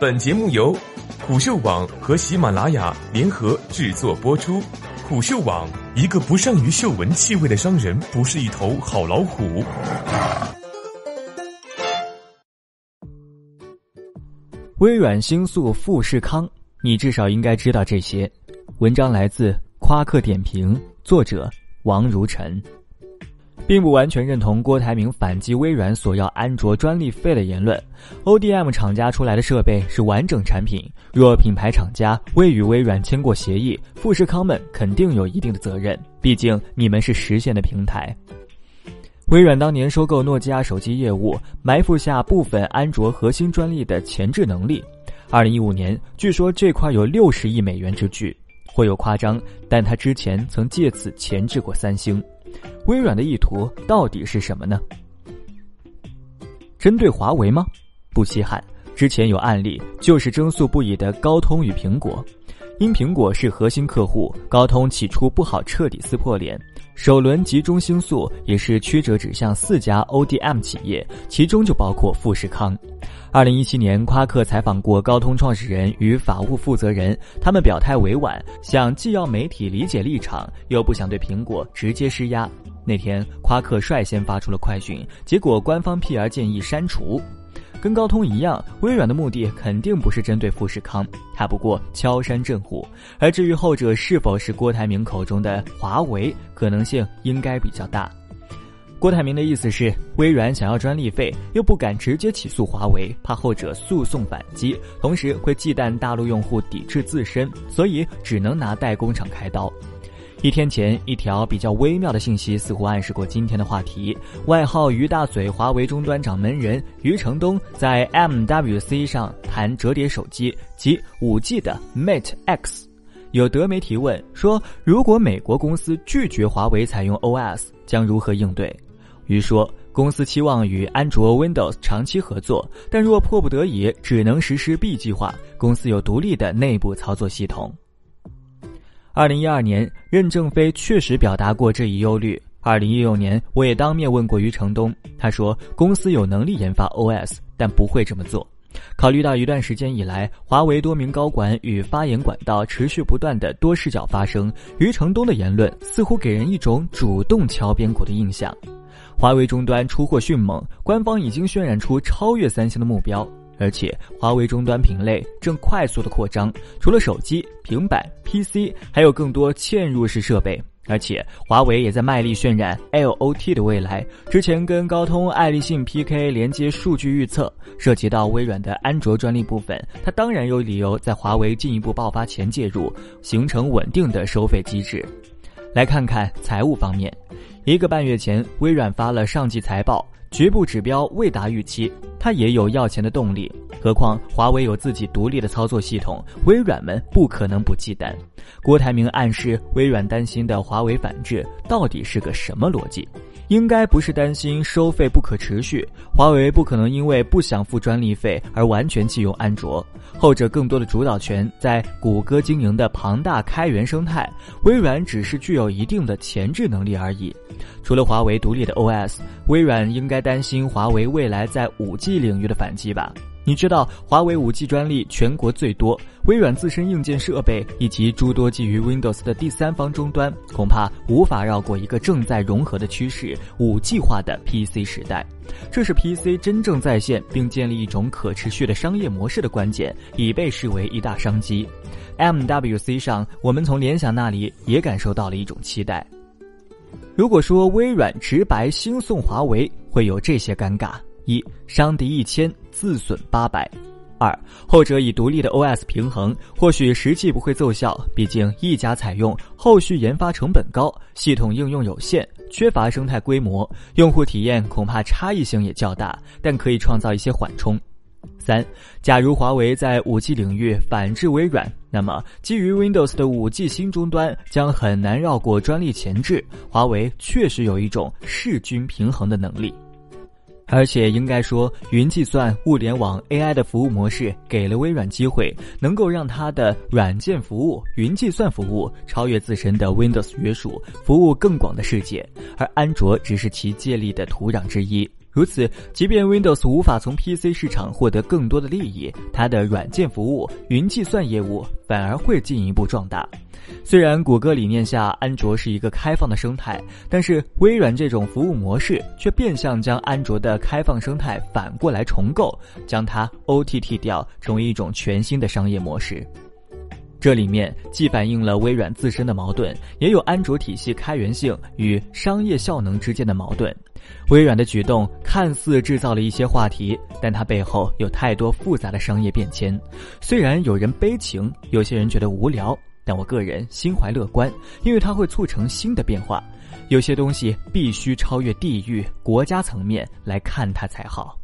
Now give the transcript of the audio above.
本节目由虎嗅网和喜马拉雅联合制作播出。虎嗅网：一个不善于嗅闻气味的商人，不是一头好老虎。微软星宿富士康，你至少应该知道这些。文章来自夸克点评，作者王如晨。并不完全认同郭台铭反击微软索要安卓专利费的言论。ODM 厂家出来的设备是完整产品，若品牌厂家未与微软签过协议，富士康们肯定有一定的责任。毕竟你们是实现的平台。微软当年收购诺基亚手机业务，埋伏下部分安卓核心专利的前置能力。二零一五年，据说这块有六十亿美元之巨，或有夸张，但他之前曾借此前置过三星。微软的意图到底是什么呢？针对华为吗？不稀罕，之前有案例，就是争诉不已的高通与苹果。因苹果是核心客户，高通起初不好彻底撕破脸。首轮集中星宿也是曲折指向四家 ODM 企业，其中就包括富士康。二零一七年，夸克采访过高通创始人与法务负责人，他们表态委婉，想既要媒体理解立场，又不想对苹果直接施压。那天，夸克率先发出了快讯，结果官方 PR 建议删除。跟高通一样，微软的目的肯定不是针对富士康，它不过敲山震虎。而至于后者是否是郭台铭口中的华为，可能性应该比较大。郭台铭的意思是，微软想要专利费，又不敢直接起诉华为，怕后者诉讼反击，同时会忌惮大陆用户抵制自身，所以只能拿代工厂开刀。一天前，一条比较微妙的信息似乎暗示过今天的话题。外号“于大嘴”华为终端掌门人余承东在 MWC 上谈折叠手机及 5G 的 Mate X。有德媒提问说：“如果美国公司拒绝华为采用 OS，将如何应对？”余说：“公司期望与安卓、Windows 长期合作，但若迫不得已，只能实施 B 计划。公司有独立的内部操作系统。”二零一二年，任正非确实表达过这一忧虑。二零一六年，我也当面问过余承东，他说公司有能力研发 OS，但不会这么做。考虑到一段时间以来，华为多名高管与发言管道持续不断的多视角发生，余承东的言论似乎给人一种主动敲边鼓的印象。华为终端出货迅猛，官方已经渲染出超越三星的目标。而且，华为终端品类正快速的扩张，除了手机、平板、PC，还有更多嵌入式设备。而且，华为也在卖力渲染 LOT 的未来。之前跟高通、爱立信 PK 连接数据预测，涉及到微软的安卓专利部分，它当然有理由在华为进一步爆发前介入，形成稳定的收费机制。来看看财务方面，一个半月前，微软发了上季财报。局部指标未达预期，它也有要钱的动力。何况华为有自己独立的操作系统，微软们不可能不忌惮。郭台铭暗示微软担心的华为反制，到底是个什么逻辑？应该不是担心收费不可持续，华为不可能因为不想付专利费而完全弃用安卓，后者更多的主导权在谷歌经营的庞大开源生态，微软只是具有一定的前置能力而已。除了华为独立的 OS，微软应该担心华为未来在 5G 领域的反击吧？你知道华为 5G 专利全国最多，微软自身硬件设备以及诸多基于 Windows 的第三方终端，恐怕无法绕过一个正在融合的趋势 ——5G 化的 PC 时代。这是 PC 真正在线并建立一种可持续的商业模式的关键，已被视为一大商机。MWC 上，我们从联想那里也感受到了一种期待。如果说微软直白兴送华为，会有这些尴尬。一伤敌一千，自损八百；二后者以独立的 OS 平衡，或许实际不会奏效，毕竟一家采用，后续研发成本高，系统应用有限，缺乏生态规模，用户体验恐怕差异性也较大，但可以创造一些缓冲。三，假如华为在 5G 领域反制微软，那么基于 Windows 的 5G 新终端将很难绕过专利前置，华为确实有一种势均平衡的能力。而且应该说，云计算、物联网、AI 的服务模式给了微软机会，能够让它的软件服务、云计算服务超越自身的 Windows 约束，服务更广的世界。而安卓只是其借力的土壤之一。如此，即便 Windows 无法从 PC 市场获得更多的利益，它的软件服务、云计算业务反而会进一步壮大。虽然谷歌理念下安卓是一个开放的生态，但是微软这种服务模式却变相将安卓的开放生态反过来重构，将它 OTT 掉，成为一种全新的商业模式。这里面既反映了微软自身的矛盾，也有安卓体系开源性与商业效能之间的矛盾。微软的举动看似制造了一些话题，但它背后有太多复杂的商业变迁。虽然有人悲情，有些人觉得无聊，但我个人心怀乐观，因为它会促成新的变化。有些东西必须超越地域、国家层面来看它才好。